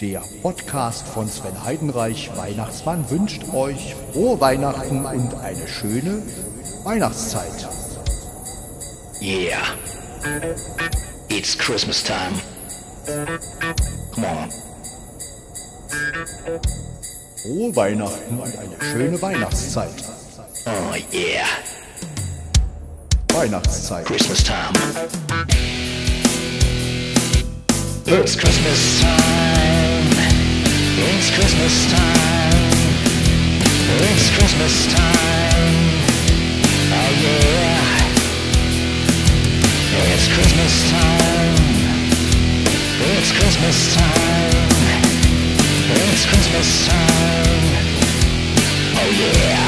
Der Podcast von Sven Heidenreich, Weihnachtsmann, wünscht euch frohe Weihnachten und eine schöne Weihnachtszeit. Yeah. It's Christmas time. Come on. Frohe Weihnachten und eine schöne Weihnachtszeit. Oh yeah. Weihnachtszeit. Christmas time. It's Christmas time. It's Christmas time. It's Christmas time. Oh yeah. It's Christmas time. It's Christmas time. It's Christmas time. Oh yeah.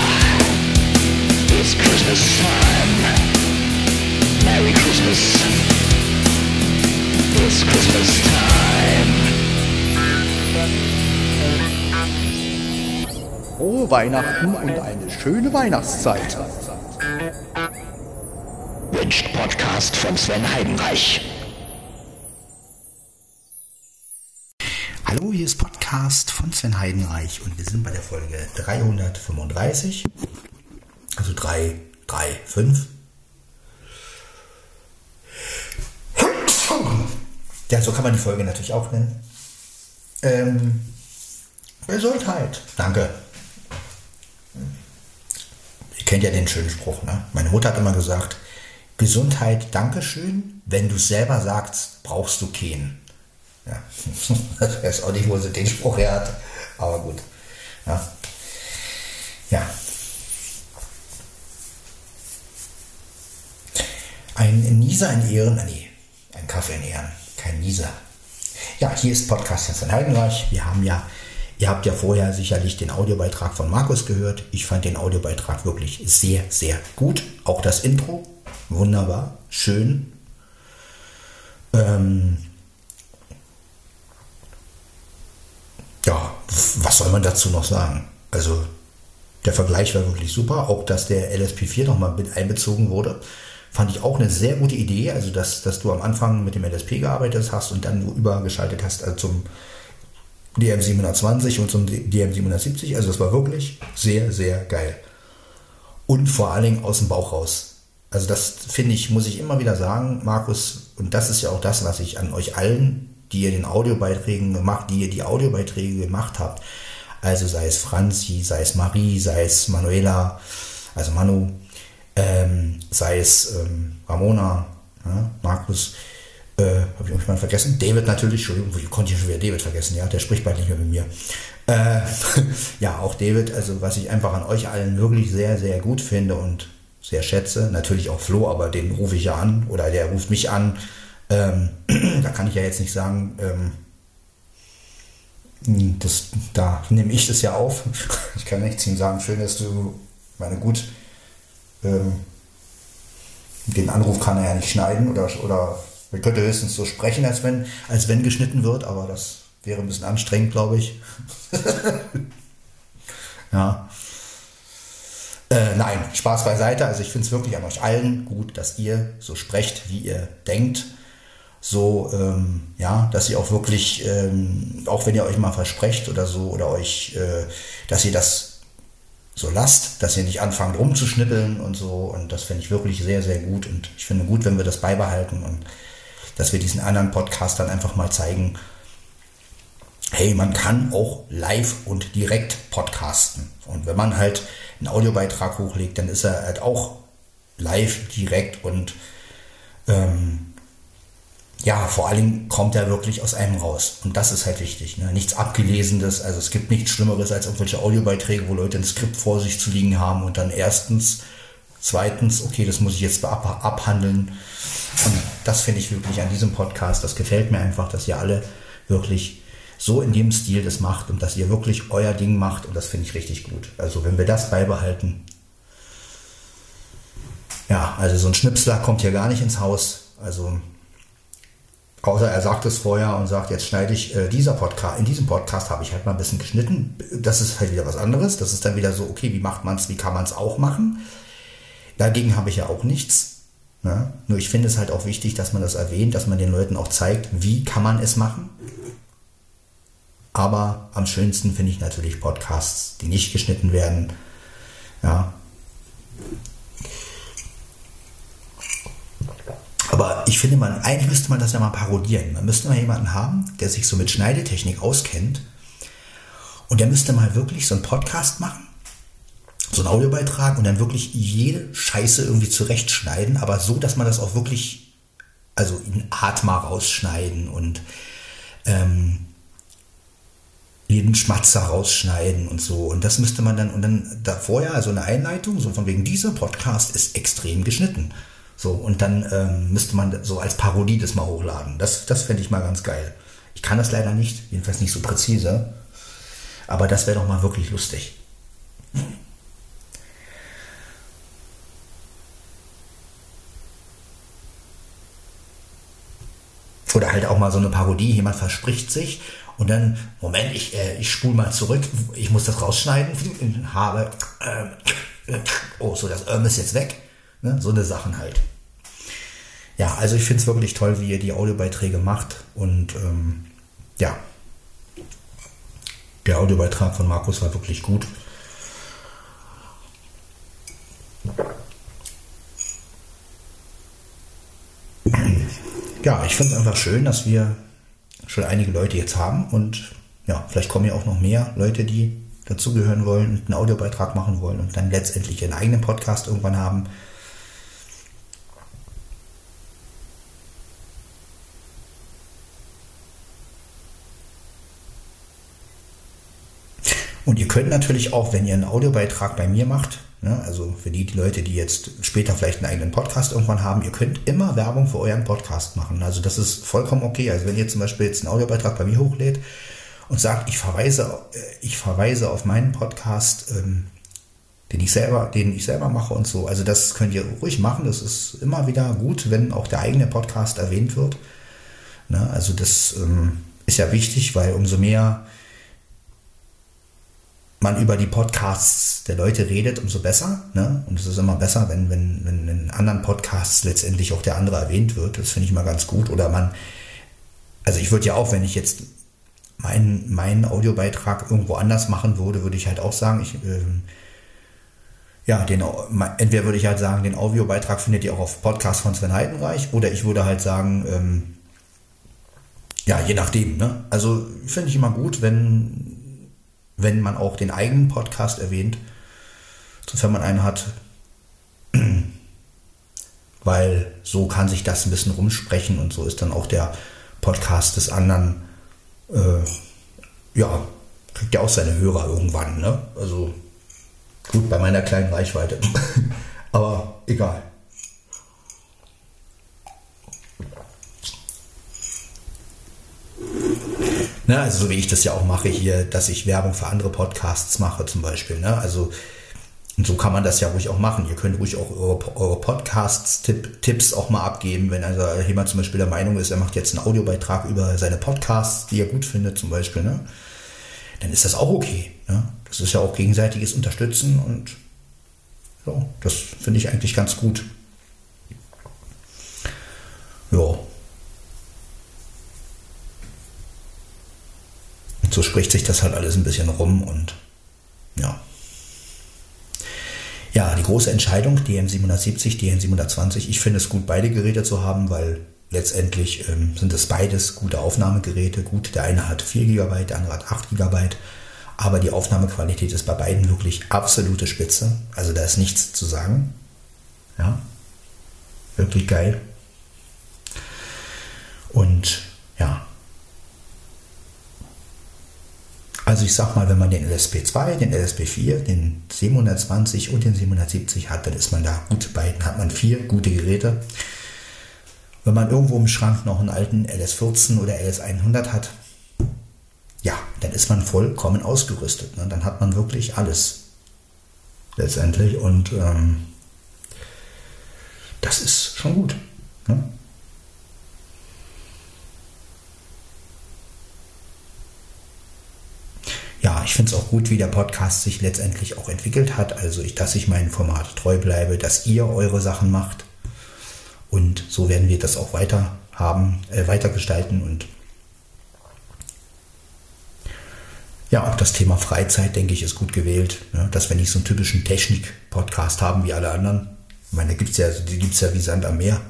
It's Christmas time. Merry Christmas. It's Christmas time. Frohe Weihnachten und eine schöne Weihnachtszeit. Wünscht Podcast von Sven Heidenreich. Hallo, hier ist Podcast von Sven Heidenreich und wir sind bei der Folge 335. Also 3, 3, 5. Ja, so kann man die Folge natürlich auch nennen. Ähm, Gesundheit. Danke. Ihr kennt ja den schönen Spruch, ne? Meine Mutter hat immer gesagt, Gesundheit, Dankeschön. Wenn du es selber sagst, brauchst du keinen. Ja, ich weiß auch nicht, wo sie den Spruch her hat, aber gut. Ja. ja. Ein Nieser in Ehren, nee, ein Kaffee in Ehren, kein. Ja, hier ist Podcast von Heidenreich. Wir haben ja, ihr habt ja vorher sicherlich den Audiobeitrag von Markus gehört. Ich fand den Audiobeitrag wirklich sehr, sehr gut. Auch das Intro, wunderbar, schön. Ähm, ja, was soll man dazu noch sagen? Also der Vergleich war wirklich super. Auch dass der LSP4 nochmal mit einbezogen wurde, fand ich auch eine sehr gute Idee. Also dass, dass du am Anfang mit dem LSP gearbeitet hast und dann übergeschaltet hast also zum DM720 und zum DM770. Also das war wirklich sehr, sehr geil. Und vor allen Dingen aus dem Bauch raus. Also das finde ich, muss ich immer wieder sagen, Markus, und das ist ja auch das, was ich an euch allen die ihr den Audiobeiträgen gemacht, die ihr die Audiobeiträge gemacht habt. Also sei es Franzi, sei es Marie, sei es Manuela, also Manu, ähm, sei es ähm, Ramona, ja, Markus, äh, habe ich irgendjemand vergessen? David natürlich, Entschuldigung, ich konnte hier schon wieder David vergessen, ja, der spricht bald nicht mehr mit mir. Äh, ja, auch David, also was ich einfach an euch allen wirklich sehr, sehr gut finde und sehr schätze, natürlich auch Flo, aber den rufe ich ja an oder der ruft mich an, ähm, da kann ich ja jetzt nicht sagen, ähm, das, da nehme ich das ja auf. Ich kann nichts ihm sagen, schön, dass du, meine gut, ähm, den Anruf kann er ja nicht schneiden oder, oder wir könnte höchstens so sprechen, als wenn, als wenn geschnitten wird, aber das wäre ein bisschen anstrengend, glaube ich. ja. Äh, nein, Spaß beiseite. Also ich finde es wirklich an euch allen gut, dass ihr so sprecht, wie ihr denkt so, ähm, ja, dass ihr auch wirklich, ähm, auch wenn ihr euch mal versprecht oder so, oder euch, äh, dass ihr das so lasst, dass ihr nicht anfangt rumzuschnippeln und so. Und das finde ich wirklich sehr, sehr gut. Und ich finde gut, wenn wir das beibehalten und dass wir diesen anderen Podcastern einfach mal zeigen, hey, man kann auch live und direkt podcasten. Und wenn man halt einen Audiobeitrag hochlegt, dann ist er halt auch live, direkt und ähm, ja, vor Dingen kommt er wirklich aus einem raus. Und das ist halt wichtig. Ne? Nichts Abgelesenes. Also es gibt nichts Schlimmeres als irgendwelche Audiobeiträge, wo Leute ein Skript vor sich zu liegen haben und dann erstens, zweitens, okay, das muss ich jetzt ab abhandeln. Und das finde ich wirklich an diesem Podcast. Das gefällt mir einfach, dass ihr alle wirklich so in dem Stil das macht und dass ihr wirklich euer Ding macht. Und das finde ich richtig gut. Also wenn wir das beibehalten. Ja, also so ein Schnipsler kommt hier gar nicht ins Haus. Also Außer er sagt es vorher und sagt, jetzt schneide ich äh, dieser Podcast, in diesem Podcast habe ich halt mal ein bisschen geschnitten. Das ist halt wieder was anderes. Das ist dann wieder so, okay, wie macht man es, wie kann man es auch machen? Dagegen habe ich ja auch nichts. Ne? Nur ich finde es halt auch wichtig, dass man das erwähnt, dass man den Leuten auch zeigt, wie kann man es machen. Aber am schönsten finde ich natürlich Podcasts, die nicht geschnitten werden. Ja. Aber ich finde, man, eigentlich müsste man das ja mal parodieren. Man müsste mal jemanden haben, der sich so mit Schneidetechnik auskennt. Und der müsste mal wirklich so einen Podcast machen, so einen Audiobeitrag und dann wirklich jede Scheiße irgendwie zurechtschneiden, aber so, dass man das auch wirklich, also in Atma rausschneiden und ähm, jeden Schmatzer rausschneiden und so. Und das müsste man dann, und dann da vorher, also eine Einleitung, so von wegen, dieser Podcast ist extrem geschnitten. So, und dann ähm, müsste man so als Parodie das mal hochladen. Das, das fände ich mal ganz geil. Ich kann das leider nicht, jedenfalls nicht so präzise. Aber das wäre doch mal wirklich lustig. Oder halt auch mal so eine Parodie, jemand verspricht sich und dann, Moment, ich, äh, ich spule mal zurück, ich muss das rausschneiden, habe, äh, oh, so, das Öm ist jetzt weg. Ne? So eine Sachen halt. Ja, also ich finde es wirklich toll, wie ihr die Audiobeiträge macht und ähm, ja, der Audiobeitrag von Markus war wirklich gut. Ja, ich finde es einfach schön, dass wir schon einige Leute jetzt haben und ja, vielleicht kommen ja auch noch mehr Leute, die dazugehören wollen und einen Audiobeitrag machen wollen und dann letztendlich ihren eigenen Podcast irgendwann haben. Und ihr könnt natürlich auch, wenn ihr einen Audiobeitrag bei mir macht, ne, also für die, die Leute, die jetzt später vielleicht einen eigenen Podcast irgendwann haben, ihr könnt immer Werbung für euren Podcast machen. Also das ist vollkommen okay. Also wenn ihr zum Beispiel jetzt einen Audiobeitrag bei mir hochlädt und sagt, ich verweise, äh, ich verweise auf meinen Podcast, ähm, den ich selber, den ich selber mache und so. Also das könnt ihr ruhig machen. Das ist immer wieder gut, wenn auch der eigene Podcast erwähnt wird. Ne, also das ähm, ist ja wichtig, weil umso mehr man über die Podcasts der Leute redet, umso besser. Ne? Und es ist immer besser, wenn, wenn, wenn in anderen Podcasts letztendlich auch der andere erwähnt wird. Das finde ich mal ganz gut. Oder man, also ich würde ja auch, wenn ich jetzt meinen, meinen Audiobeitrag irgendwo anders machen würde, würde ich halt auch sagen, ich, ähm, ja, den, entweder würde ich halt sagen, den Audiobeitrag findet ihr auch auf Podcast von Sven Heidenreich, oder ich würde halt sagen, ähm, ja, je nachdem. Ne? Also finde ich immer gut, wenn wenn man auch den eigenen Podcast erwähnt, sofern man einen hat, weil so kann sich das ein bisschen rumsprechen und so ist dann auch der Podcast des anderen, äh, ja, kriegt ja auch seine Hörer irgendwann, ne? Also gut, bei meiner kleinen Reichweite. Aber egal. Ne, also so wie ich das ja auch mache hier, dass ich Werbung für andere Podcasts mache zum Beispiel. Ne? Also und so kann man das ja ruhig auch machen. Ihr könnt ruhig auch eure, eure Podcasts-Tipps auch mal abgeben, wenn also jemand zum Beispiel der Meinung ist, er macht jetzt einen Audiobeitrag über seine Podcasts, die er gut findet zum Beispiel, ne? dann ist das auch okay. Ne? Das ist ja auch gegenseitiges Unterstützen und so, das finde ich eigentlich ganz gut. Ja. So spricht sich das halt alles ein bisschen rum und ja. Ja, die große Entscheidung, DM770, DM720, ich finde es gut, beide Geräte zu haben, weil letztendlich ähm, sind es beides gute Aufnahmegeräte. Gut, der eine hat 4 GB, der andere hat 8 GB, aber die Aufnahmequalität ist bei beiden wirklich absolute Spitze. Also da ist nichts zu sagen. Ja, wirklich geil. Und ja, Also ich sag mal, wenn man den LSP2, den LSP4, den 720 und den 770 hat, dann ist man da gut bei. Dann hat man vier gute Geräte. Wenn man irgendwo im Schrank noch einen alten LS14 oder LS100 hat, ja, dann ist man vollkommen ausgerüstet. Ne? Dann hat man wirklich alles letztendlich und ähm, das ist schon gut. Ne? Ja, ich finde es auch gut, wie der Podcast sich letztendlich auch entwickelt hat. Also, ich, dass ich meinem Format treu bleibe, dass ihr eure Sachen macht. Und so werden wir das auch weiter haben, äh, weiter gestalten. Und Ja, auch das Thema Freizeit, denke ich, ist gut gewählt. Ne? Dass wir nicht so einen typischen Technik-Podcast haben wie alle anderen. Ich meine, da gibt's ja, die gibt es ja wie Sand am Meer.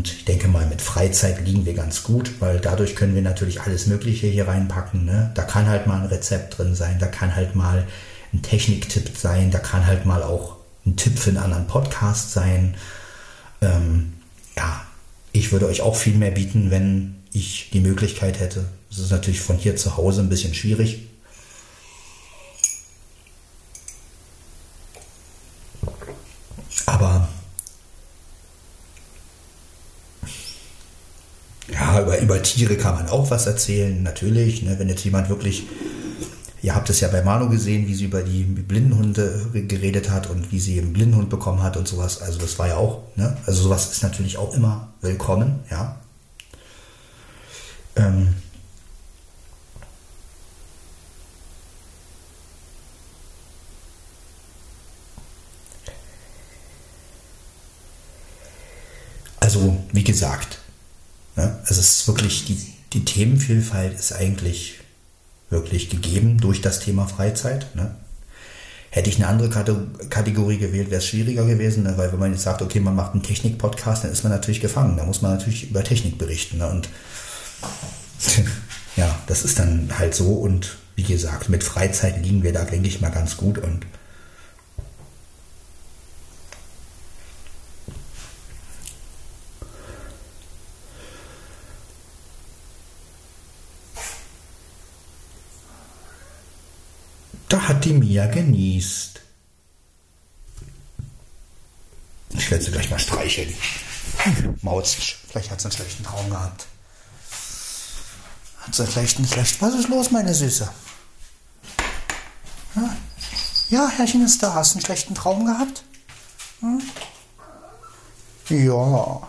Und ich denke mal, mit Freizeit liegen wir ganz gut, weil dadurch können wir natürlich alles Mögliche hier reinpacken. Ne? Da kann halt mal ein Rezept drin sein, da kann halt mal ein Techniktipp sein, da kann halt mal auch ein Tipp für einen anderen Podcast sein. Ähm, ja, ich würde euch auch viel mehr bieten, wenn ich die Möglichkeit hätte. Das ist natürlich von hier zu Hause ein bisschen schwierig. Aber ja, über, über Tiere kann man auch was erzählen, natürlich. Ne, wenn jetzt jemand wirklich, ihr habt es ja bei Manu gesehen, wie sie über die Blindenhunde geredet hat und wie sie einen Blindenhund bekommen hat und sowas. Also das war ja auch, ne? Also sowas ist natürlich auch immer willkommen, ja. Ähm, also, wie gesagt, ne, es ist wirklich, die, die Themenvielfalt ist eigentlich wirklich gegeben durch das Thema Freizeit. Ne? Hätte ich eine andere Kategorie gewählt, wäre es schwieriger gewesen, ne? weil wenn man jetzt sagt, okay, man macht einen Technik-Podcast, dann ist man natürlich gefangen. Da muss man natürlich über Technik berichten. Ne? Und ja, das ist dann halt so. Und wie gesagt, mit Freizeit liegen wir da, denke ich mal, ganz gut. Und Die Mia genießt. Ich werde sie gleich mal streicheln. Mautsch, vielleicht hat sie einen schlechten Traum gehabt. Hat sie vielleicht einen schlechten... Was ist los, meine Süße? Ja, ja Herrchen ist da. Hast du einen schlechten Traum gehabt? Hm? Ja.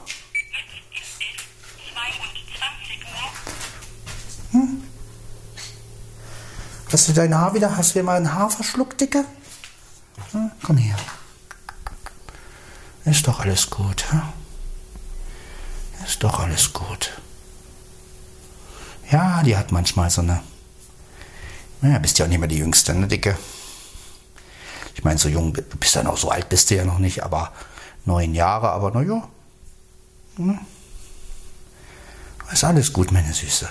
Hast du dein Haar wieder? Hast du mal ein Haar verschluckt, Dicke? Hm? Komm her. Ist doch alles gut. Hm? Ist doch alles gut. Ja, die hat manchmal so eine. Naja, bist ja auch nicht mehr die Jüngste, ne, Dicke? Ich meine, so jung, du bist ja noch so alt, bist du ja noch nicht, aber neun Jahre, aber naja. Hm? Ist alles gut, meine Süße.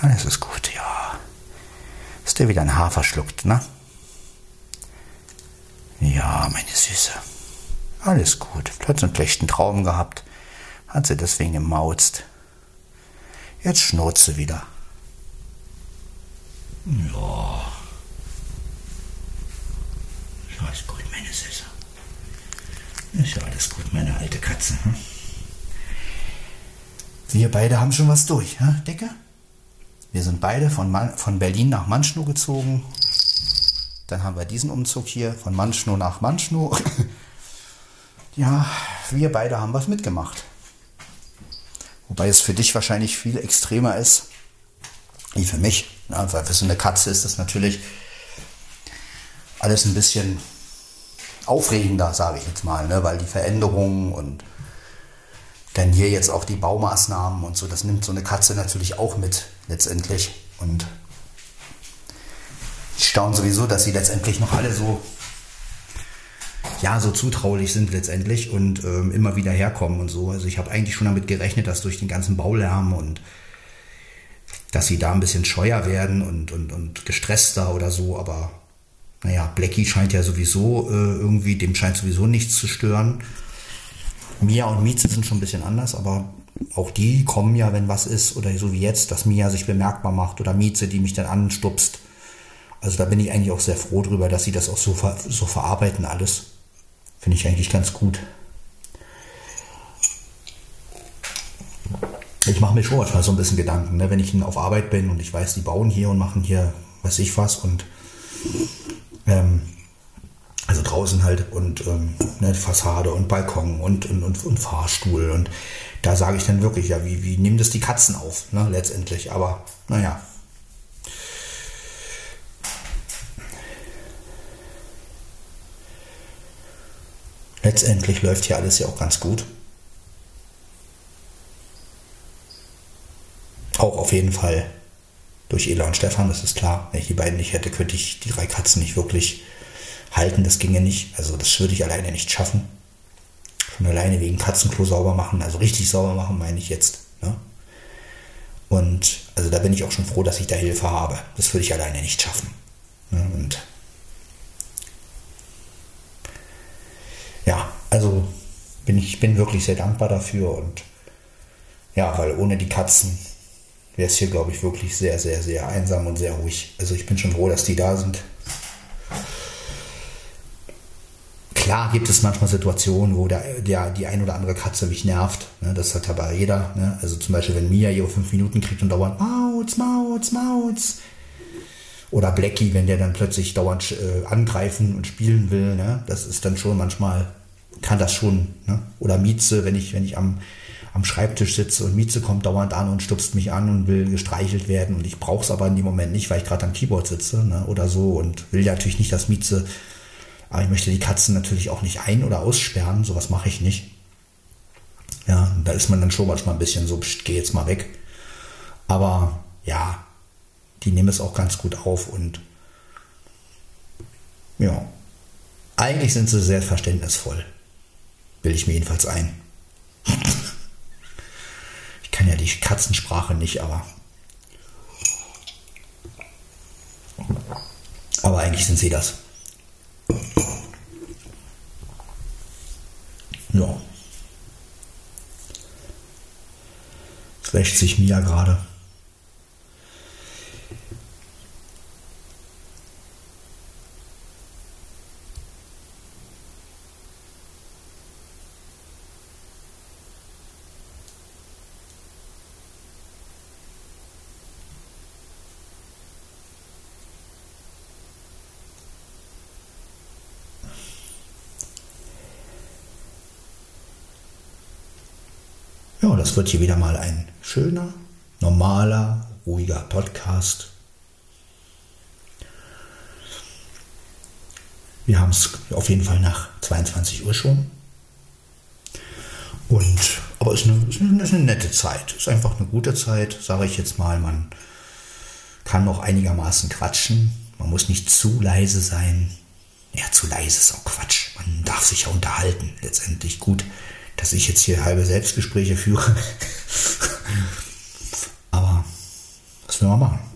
Alles ist gut. Dir wieder ein Haar verschluckt, ne? Ja, meine Süße. Alles gut. Hat einen schlechten Traum gehabt. Hat sie deswegen gemauzt. Jetzt schnurzt sie wieder. Ja. Ist alles gut, meine Süße. Ist ja alles gut, meine alte Katze. Hm? Wir beide haben schon was durch, hm, Dicke? Wir sind beide von, Man von Berlin nach Manschnow gezogen. Dann haben wir diesen Umzug hier von Manschnow nach Manschnow. ja, wir beide haben was mitgemacht. Wobei es für dich wahrscheinlich viel extremer ist, wie für mich. Ja, weil für so eine Katze ist das natürlich alles ein bisschen aufregender, sage ich jetzt mal, ne? weil die Veränderungen und dann hier jetzt auch die Baumaßnahmen und so, das nimmt so eine Katze natürlich auch mit letztendlich. Und ich staune sowieso, dass sie letztendlich noch alle so, ja, so zutraulich sind letztendlich und ähm, immer wieder herkommen und so. Also ich habe eigentlich schon damit gerechnet, dass durch den ganzen Baulärm und dass sie da ein bisschen scheuer werden und, und, und gestresster oder so, aber naja, Blackie scheint ja sowieso äh, irgendwie, dem scheint sowieso nichts zu stören. Mia und Mieze sind schon ein bisschen anders, aber auch die kommen ja, wenn was ist, oder so wie jetzt, dass Mia sich bemerkbar macht oder Mieze, die mich dann anstupst. Also da bin ich eigentlich auch sehr froh drüber, dass sie das auch so, ver so verarbeiten alles. Finde ich eigentlich ganz gut. Ich mache mir schon manchmal so ein bisschen Gedanken, ne? wenn ich auf Arbeit bin und ich weiß, die bauen hier und machen hier, weiß ich was und ähm, also draußen halt und ähm, ne, Fassade und Balkon und, und, und, und, Fahrstuhl und da sage ich dann wirklich, ja, wie, wie nehmen das die Katzen auf, ne, letztendlich, aber naja. Letztendlich läuft hier alles ja auch ganz gut. Auch auf jeden Fall durch Ela und Stefan, das ist klar. Wenn ich die beiden nicht hätte, könnte ich die drei Katzen nicht wirklich halten. Das ginge nicht. Also das würde ich alleine nicht schaffen. Schon alleine wegen Katzenklo sauber machen, also richtig sauber machen, meine ich jetzt. Ne? Und also da bin ich auch schon froh, dass ich da Hilfe habe. Das würde ich alleine nicht schaffen. Ne? Und ja, also bin ich bin wirklich sehr dankbar dafür und ja, weil ohne die Katzen wäre es hier, glaube ich, wirklich sehr, sehr, sehr einsam und sehr ruhig. Also ich bin schon froh, dass die da sind. Klar gibt es manchmal Situationen, wo der, der, die ein oder andere Katze mich nervt. Ne? Das hat aber jeder. Ne? Also zum Beispiel, wenn Mia ihre fünf Minuten kriegt und dauernd Mauz, Mauz, Mauz. Oder Blackie, wenn der dann plötzlich dauernd äh, angreifen und spielen will. Ne? Das ist dann schon manchmal, kann das schon. Ne? Oder Mieze, wenn ich, wenn ich am, am Schreibtisch sitze und Mieze kommt dauernd an und stupst mich an und will gestreichelt werden und ich brauche es aber in dem Moment nicht, weil ich gerade am Keyboard sitze ne? oder so und will ja natürlich nicht, dass Mieze aber ich möchte die Katzen natürlich auch nicht ein- oder aussperren. Sowas mache ich nicht. Ja, da ist man dann schon manchmal ein bisschen so, geh jetzt mal weg. Aber ja, die nehmen es auch ganz gut auf und ja, eigentlich sind sie sehr verständnisvoll. Bilde ich mir jedenfalls ein. Ich kann ja die Katzensprache nicht, aber. Aber eigentlich sind sie das. Ja. Es wäscht sich Mia gerade. Das wird hier wieder mal ein schöner, normaler, ruhiger Podcast. Wir haben es auf jeden Fall nach 22 Uhr schon. Und, aber es ist eine, ist ist eine nette Zeit. Es ist einfach eine gute Zeit, sage ich jetzt mal. Man kann noch einigermaßen quatschen. Man muss nicht zu leise sein. Ja, zu leise ist auch Quatsch. Man darf sich ja unterhalten. Letztendlich gut, dass ich jetzt hier halbe Selbstgespräche führe. Aber was will man machen?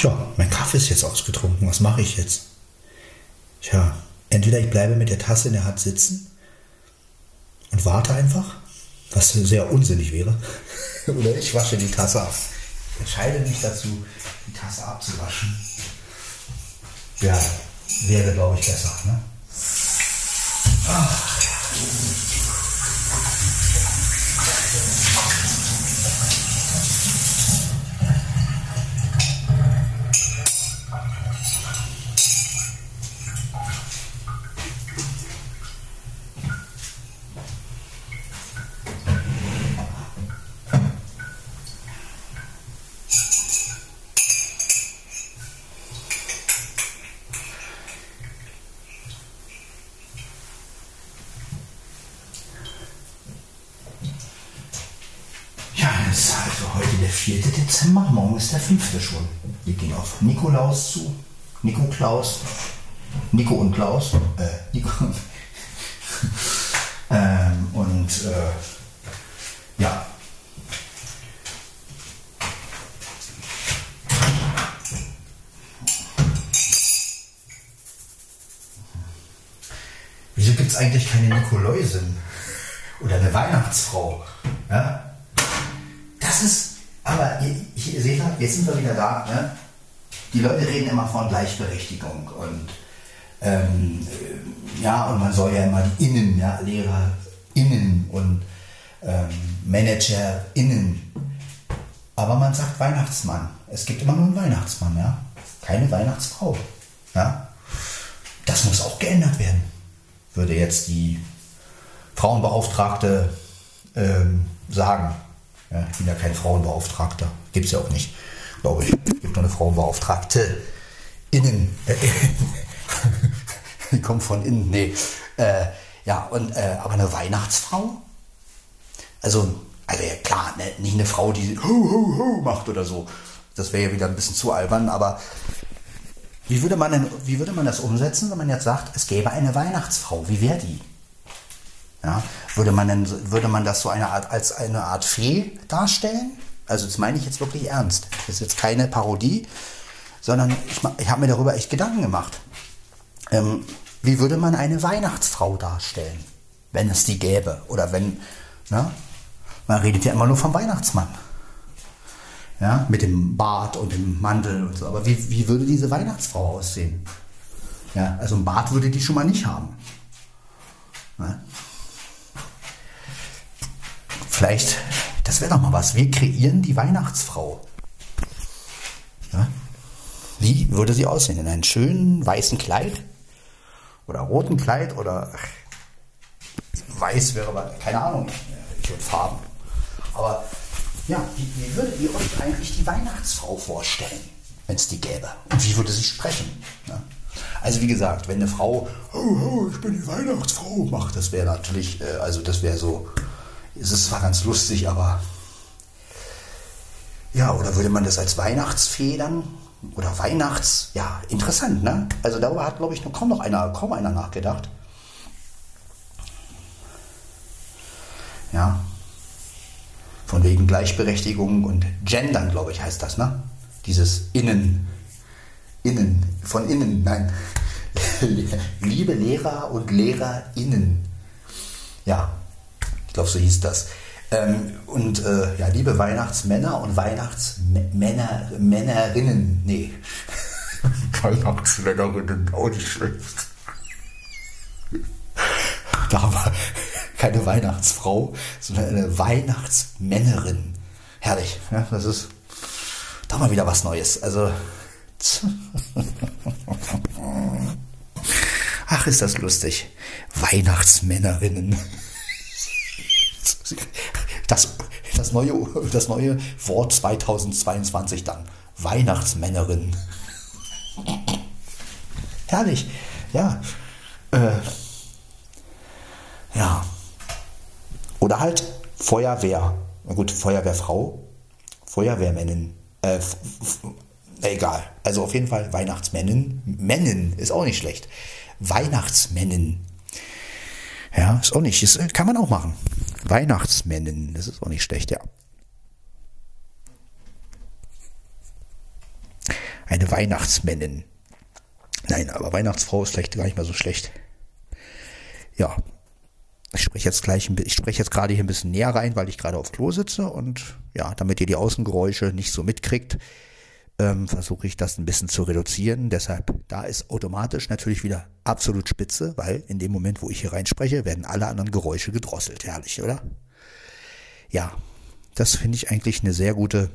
Tja, mein Kaffee ist jetzt ausgetrunken. Was mache ich jetzt? Tja, entweder ich bleibe mit der Tasse in der Hand sitzen und warte einfach, was sehr unsinnig wäre, oder ich wasche die Tasse ab. Ich entscheide mich dazu, die Tasse abzuwaschen. Ja, wäre, glaube ich, besser. Ne? Ach. Ja, es ist also heute der 4. Dezember, morgen ist der 5. schon. Wir gehen auf Nikolaus zu. Nico Klaus. Nico und Klaus. Äh, Nico. ähm, und äh, ja. Wieso gibt es eigentlich keine Nikoläusin? Oder eine Weihnachtsfrau? Ja? Da das ist, aber ihr, ihr seht, jetzt sind wir wieder da. Ne? Die Leute reden immer von Gleichberechtigung und ähm, ja, und man soll ja immer die Innen, ja, LehrerInnen und ähm, ManagerInnen. Aber man sagt Weihnachtsmann. Es gibt immer nur einen Weihnachtsmann, ja. Keine Weihnachtsfrau. Ja. Das muss auch geändert werden, würde jetzt die Frauenbeauftragte ähm, sagen. Ja, ich bin ja kein Frauenbeauftragter. Gibt es ja auch nicht, glaube ich. Es gibt eine Frauenbeauftragte. Innen. Äh, die kommt von innen. Nee. Äh, ja, und, äh, aber eine Weihnachtsfrau? Also, also ja klar, ne, nicht eine Frau, die ho, ho, ho macht oder so. Das wäre ja wieder ein bisschen zu albern, aber wie würde, man denn, wie würde man das umsetzen, wenn man jetzt sagt, es gäbe eine Weihnachtsfrau? Wie wäre die? Ja, würde, man denn, würde man das so eine Art, als eine Art Fee darstellen? Also das meine ich jetzt wirklich ernst. Das ist jetzt keine Parodie, sondern ich, ich habe mir darüber echt Gedanken gemacht. Ähm, wie würde man eine Weihnachtsfrau darstellen, wenn es die gäbe? Oder wenn, ne? man redet ja immer nur vom Weihnachtsmann. Ja, mit dem Bart und dem Mantel und so. Aber wie, wie würde diese Weihnachtsfrau aussehen? Ja, also ein Bart würde die schon mal nicht haben. Ne? Vielleicht, das wäre doch mal was. Wir kreieren die Weihnachtsfrau. Ja? Wie würde sie aussehen? In einem schönen weißen Kleid? Oder roten Kleid? Oder weiß wäre aber, keine Ahnung, ich würde Farben. Aber ja, wie, wie würdet ihr euch eigentlich die Weihnachtsfrau vorstellen, wenn es die gäbe? Und wie würde sie sprechen? Ja? Also wie gesagt, wenn eine Frau, oh, oh, ich bin die Weihnachtsfrau, macht, das wäre natürlich, äh, also das wäre so, es ist zwar ganz lustig, aber ja, oder würde man das als Weihnachtsfee dann oder Weihnachts, ja, interessant, ne? Also darüber hat, glaube ich, noch kaum noch einer, kaum einer nachgedacht. Ja. Von wegen Gleichberechtigung und Gendern, glaube ich, heißt das, ne? Dieses Innen, Innen, von innen, nein. Liebe Lehrer und LehrerInnen. Ja, ich glaube, so hieß das. Ähm, und äh, ja, liebe Weihnachtsmänner und Weihnachtsmänner, Männerinnen, nee. Weihnachtsmännerinnen, auch nicht schlecht. Da war keine Weihnachtsfrau, sondern eine Weihnachtsmännerin. Herrlich, ja, das ist doch mal wieder was Neues. Also, ach, ist das lustig. Weihnachtsmännerinnen. Das, das, neue, das neue Wort 2022 dann. Weihnachtsmännerin. Herrlich. Ja. Äh, ja. Oder halt Feuerwehr. Na gut, Feuerwehrfrau. Feuerwehrmännin. Äh, egal. Also auf jeden Fall Weihnachtsmännin. Männin ist auch nicht schlecht. Weihnachtsmännin. Ja, ist auch nicht, ist, kann man auch machen. Weihnachtsmännin, das ist auch nicht schlecht, ja. Eine Weihnachtsmännin. Nein, aber Weihnachtsfrau ist vielleicht gar nicht mal so schlecht. Ja. Ich spreche jetzt gleich, ich spreche jetzt gerade hier ein bisschen näher rein, weil ich gerade auf Klo sitze und ja, damit ihr die Außengeräusche nicht so mitkriegt, ähm, versuche ich das ein bisschen zu reduzieren. Deshalb, da ist automatisch natürlich wieder absolut spitze, weil in dem Moment, wo ich hier reinspreche, werden alle anderen Geräusche gedrosselt. Herrlich, oder? Ja, das finde ich eigentlich eine sehr gute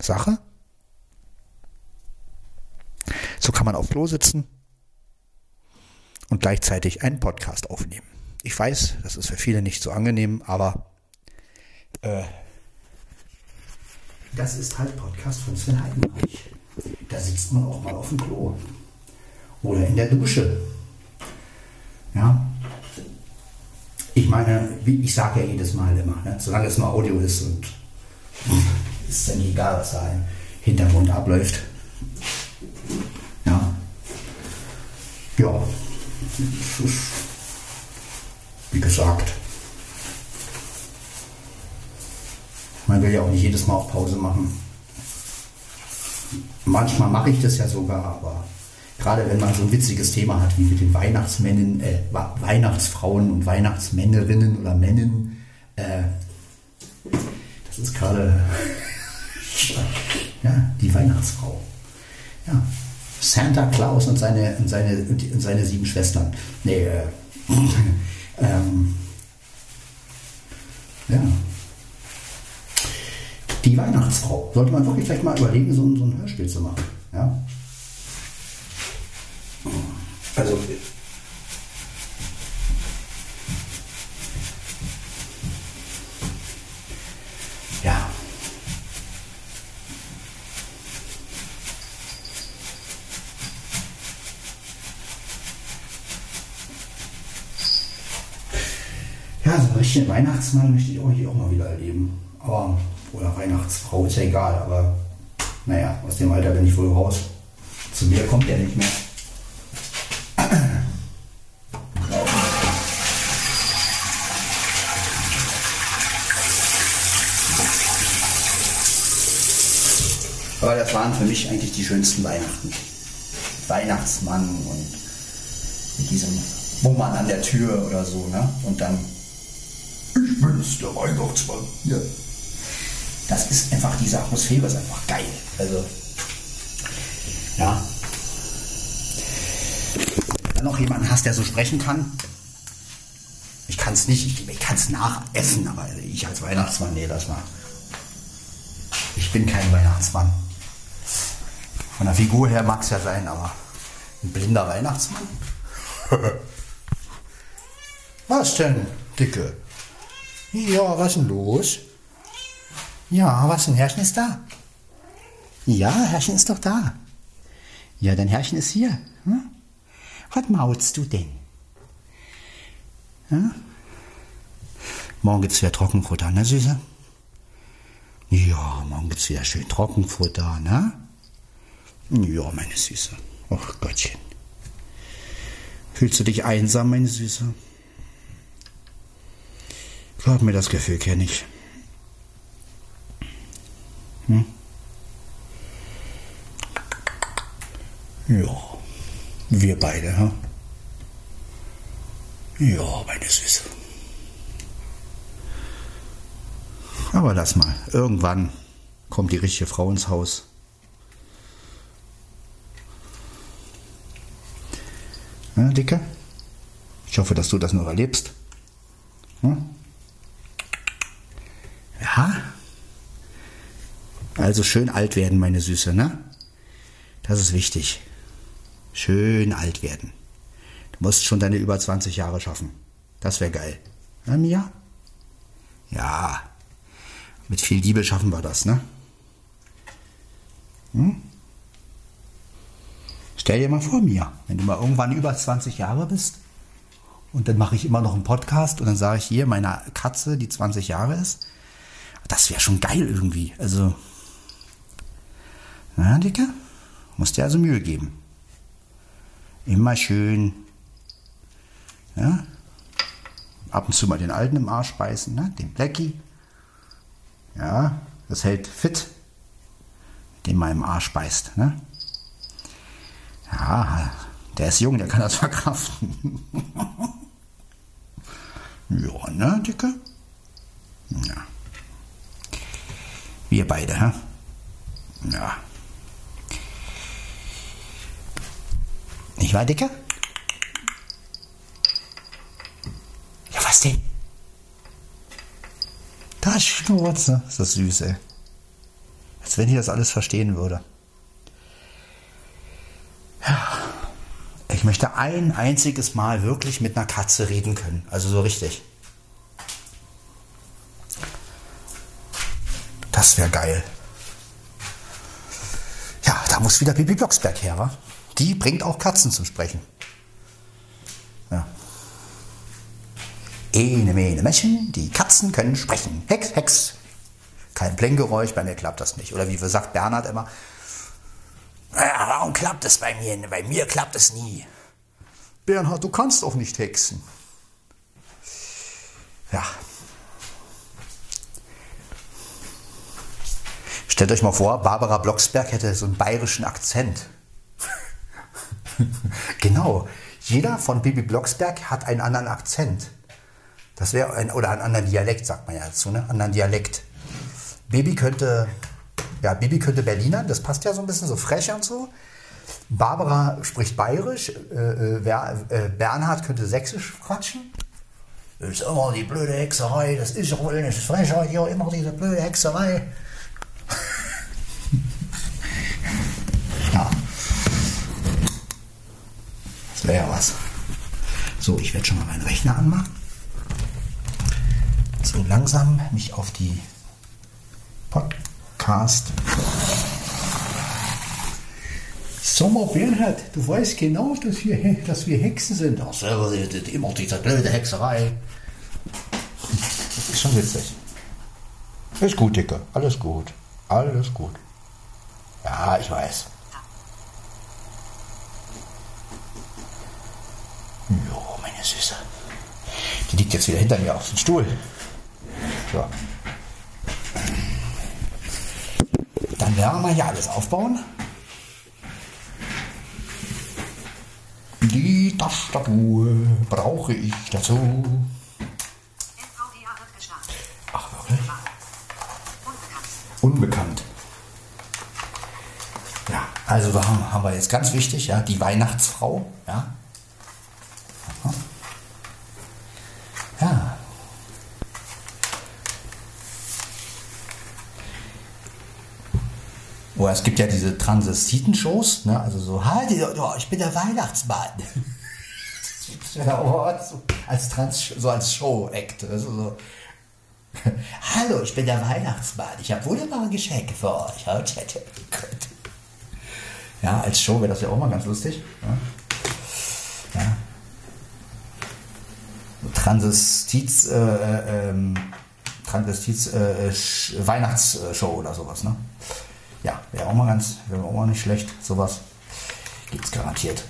Sache. So kann man auf Klo sitzen und gleichzeitig einen Podcast aufnehmen. Ich weiß, das ist für viele nicht so angenehm, aber äh, das ist halt Podcast von Sven Heidenreich. Da sitzt man auch mal auf dem Klo. Oder in der Dusche. Ja. Ich meine, wie ich sage ja jedes Mal immer, ne? solange es nur Audio ist und ist dann egal, was da im Hintergrund abläuft. Ja. Ja. Wie gesagt. Man will ja auch nicht jedes Mal auf Pause machen. Manchmal mache ich das ja sogar, aber gerade wenn man so ein witziges Thema hat, wie mit den Weihnachtsmännen, äh, Weihnachtsfrauen und Weihnachtsmännerinnen oder Männen, äh, Das ist gerade ja, die Weihnachtsfrau. Ja. Santa Claus und seine, und seine, und seine sieben Schwestern. Nee, äh, ähm, ja. Die Weihnachtsfrau. Sollte man wirklich vielleicht mal überlegen, so, ein- so ein Hörspiel zu machen. Ja. Also. Ja. Ja, so einen richtigen Weihnachtsmann möchte ich auch hier auch mal wieder erleben. Aber, oder Weihnachtsfrau, ist ja egal, aber naja, aus dem Alter bin ich wohl raus. Zu mir kommt er nicht mehr. Aber das waren für mich eigentlich die schönsten Weihnachten. Weihnachtsmann und mit diesem Bummern an der Tür oder so, ne? Und dann, ich bin's, der Weihnachtsmann. Ja. Das ist einfach, diese Atmosphäre ist einfach geil. Also, ja. Wenn du noch jemanden hast, der so sprechen kann, ich kann es nicht, ich, ich kann es nachessen, aber ich als Weihnachtsmann, nee, lass mal. Ich bin kein Weihnachtsmann. Von der Figur her mag es ja sein, aber ein blinder Weihnachtsmann? was denn, Dicke? Ja, was denn los? Ja, was denn, Herrchen ist da? Ja, Herrchen ist doch da. Ja, dein Herrchen ist hier. Hm? Was maulst du denn? Ja? Morgen gibt's wieder Trockenfutter, ne, Süße? Ja, morgen gibt's wieder schön Trockenfutter, ne? Ja, meine Süße. Ach Gottchen. Fühlst du dich einsam, meine Süße? Glaub mir, das Gefühl kenne ich. Hm? Ja, wir beide, hm? Ja, meine Süße. Aber lass mal. Irgendwann kommt die richtige Frau ins Haus. Ja, Dicke? Ich hoffe, dass du das noch erlebst. Hm? Ja? Also schön alt werden, meine Süße, ne? Das ist wichtig. Schön alt werden. Du musst schon deine über 20 Jahre schaffen. Das wäre geil. Na, Mia? Ja. Mit viel Liebe schaffen wir das, ne? Hm? Stell dir mal vor, Mia, wenn du mal irgendwann über 20 Jahre bist und dann mache ich immer noch einen Podcast und dann sage ich hier, meine Katze, die 20 Jahre ist, das wäre schon geil irgendwie. Also, na, Dicke, musst dir also Mühe geben. Immer schön, ja, ab und zu mal den Alten im Arsch beißen, ne? den Blackie. Ja, das hält fit, den man im Arsch beißt. Ne? Ja, der ist jung, der kann das verkraften. ja, ne, Dicke? Ja. Wir beide, hä? Ja. Nicht wahr, Dicke? Ja, was denn? Da Schnurze. Ist das süß, ey. Als wenn ich das alles verstehen würde. Ja. Ich möchte ein einziges Mal wirklich mit einer Katze reden können. Also so richtig. Das wäre geil. Ja, da muss wieder Bibi Blocksberg her, wa? Die bringt auch Katzen zum Sprechen. Ja. Ene, mene, Mächen, die Katzen können sprechen. Hex, Hex. Kein Plängeräusch, bei mir klappt das nicht. Oder wie sagt Bernhard immer, ja, warum klappt es bei mir? Bei mir klappt es nie. Bernhard, du kannst doch nicht hexen. Ja. Stellt euch mal vor, Barbara Blocksberg hätte so einen bayerischen Akzent. genau. Jeder von Bibi Blocksberg hat einen anderen Akzent. Das wäre ein, oder einen anderen Dialekt, sagt man ja dazu, ne? Anderen Dialekt. Baby könnte, ja, Baby könnte Berlinern, das passt ja so ein bisschen, so frech und so. Barbara spricht bayerisch, äh, äh, äh, Bernhard könnte sächsisch quatschen. Das ist immer die blöde Hexerei, das ist doch wohl nicht Frechheit, hier immer diese blöde Hexerei. Das wäre ja was. So, ich werde schon mal meinen Rechner anmachen. So langsam mich auf die Podcast. Mal, Bernhard, du weißt genau, dass wir, dass wir Hexen sind. Ach, selber immer diese blöde Hexerei. Das ist schon witzig. Ist gut, Dicke. Alles gut. Alles gut. Ja, ich weiß. Süße. Die liegt jetzt wieder hinter mir auf dem Stuhl. So. Dann werden wir hier alles aufbauen. Die Tastatur brauche ich dazu. Ach, wirklich? Unbekannt. Ja, also wir haben, haben wir jetzt ganz wichtig, ja, die Weihnachtsfrau, ja. Oh, es gibt ja diese Transvestiten-Shows, ne? Also so, halt, oh, ich bin der Weihnachtsmann. oh, so als Trans, so als Show-Act. Also so. Hallo, ich bin der Weihnachtsmann. Ich habe wunderbare Geschenke für euch. Ja, als Show wäre das ja auch mal ganz lustig. Ja. ja. Transvestiz, äh, äh, ähm, Transvestiz äh, Weihnachtsshow oder sowas, ne? Ja, wäre auch mal ganz, wäre auch mal nicht schlecht. Sowas gibt's garantiert.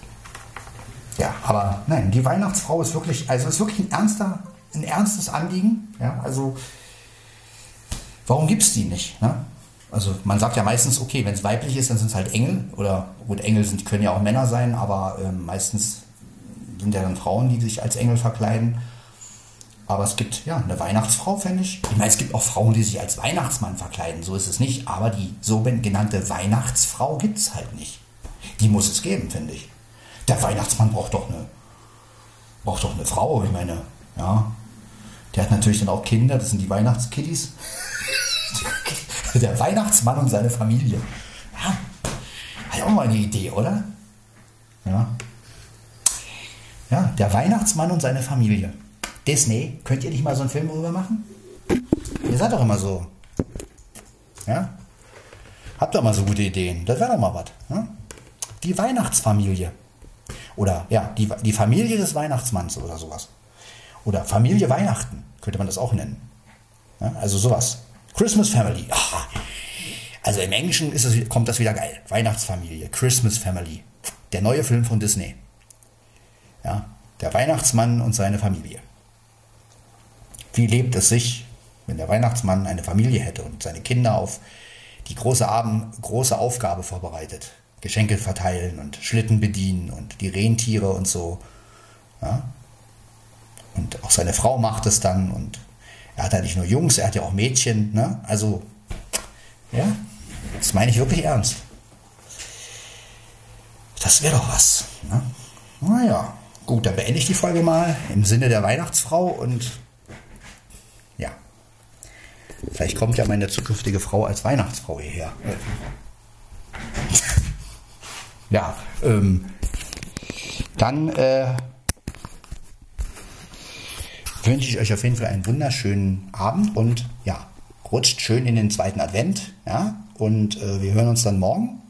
Ja, aber nein, die Weihnachtsfrau ist wirklich, also ist wirklich ein ernster, ein ernstes Anliegen. Ja, also warum gibt's die nicht? Ne? Also man sagt ja meistens, okay, wenn es weiblich ist, dann sind es halt Engel oder gut, Engel sind, können ja auch Männer sein, aber ähm, meistens sind ja dann Frauen, die sich als Engel verkleiden. Aber es gibt ja eine Weihnachtsfrau, fände ich. Ich meine, es gibt auch Frauen, die sich als Weihnachtsmann verkleiden, so ist es nicht. Aber die so genannte Weihnachtsfrau gibt es halt nicht. Die muss es geben, finde ich. Der Weihnachtsmann braucht doch eine, braucht doch eine Frau. Ich meine, ja, der hat natürlich dann auch Kinder, das sind die Weihnachtskiddies. Der Weihnachtsmann und seine Familie. Ja, hat ja auch mal eine Idee, oder? Ja. Ja, der Weihnachtsmann und seine Familie. Disney, könnt ihr nicht mal so einen Film darüber machen? Ihr seid doch immer so. Ja? Habt doch mal so gute Ideen. Das wäre doch mal was. Ja? Die Weihnachtsfamilie. Oder ja, die, die Familie des Weihnachtsmanns oder sowas. Oder Familie Weihnachten, könnte man das auch nennen. Ja, also sowas. Christmas Family. Ah, Also im Englischen es, kommt das wieder geil. Weihnachtsfamilie, Christmas Family. Der neue Film von Disney. Ja, der Weihnachtsmann und seine Familie. Wie lebt es sich, wenn der Weihnachtsmann eine Familie hätte und seine Kinder auf die große, Abend, große Aufgabe vorbereitet? Geschenke verteilen und Schlitten bedienen und die Rentiere und so. Ja? Und auch seine Frau macht es dann und er hat ja nicht nur Jungs, er hat ja auch Mädchen. Ne? Also, ja, das meine ich wirklich ernst. Das wäre doch was. Ne? Naja, gut, dann beende ich die Folge mal im Sinne der Weihnachtsfrau und vielleicht kommt ja meine zukünftige Frau als Weihnachtsfrau hierher. Ja, ähm, dann äh, wünsche ich euch auf jeden Fall einen wunderschönen Abend und ja, rutscht schön in den zweiten Advent, ja, und äh, wir hören uns dann morgen.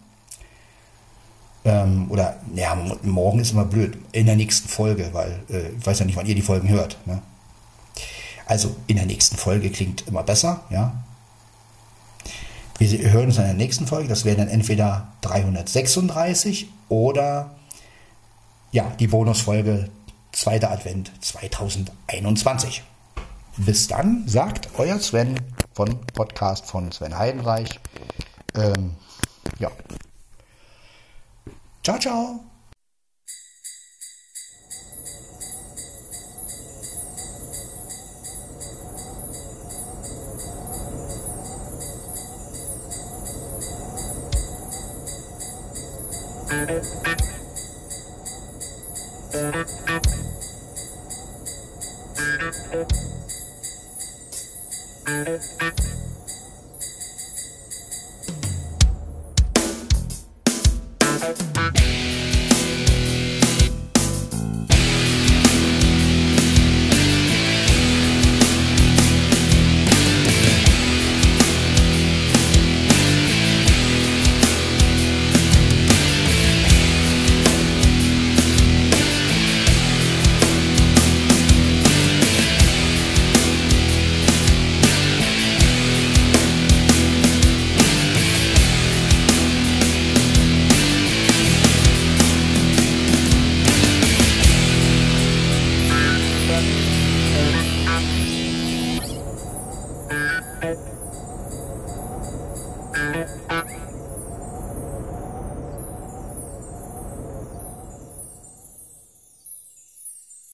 Ähm, oder, ja, morgen ist immer blöd, in der nächsten Folge, weil äh, ich weiß ja nicht, wann ihr die Folgen hört. Ne? Also in der nächsten Folge klingt immer besser, ja. Wir hören uns in der nächsten Folge, das wäre dann entweder 336 oder ja, die Bonusfolge zweiter Advent 2021. Bis dann, sagt euer Sven von Podcast von Sven Heidenreich. Ähm, ja. Ciao, ciao. Thank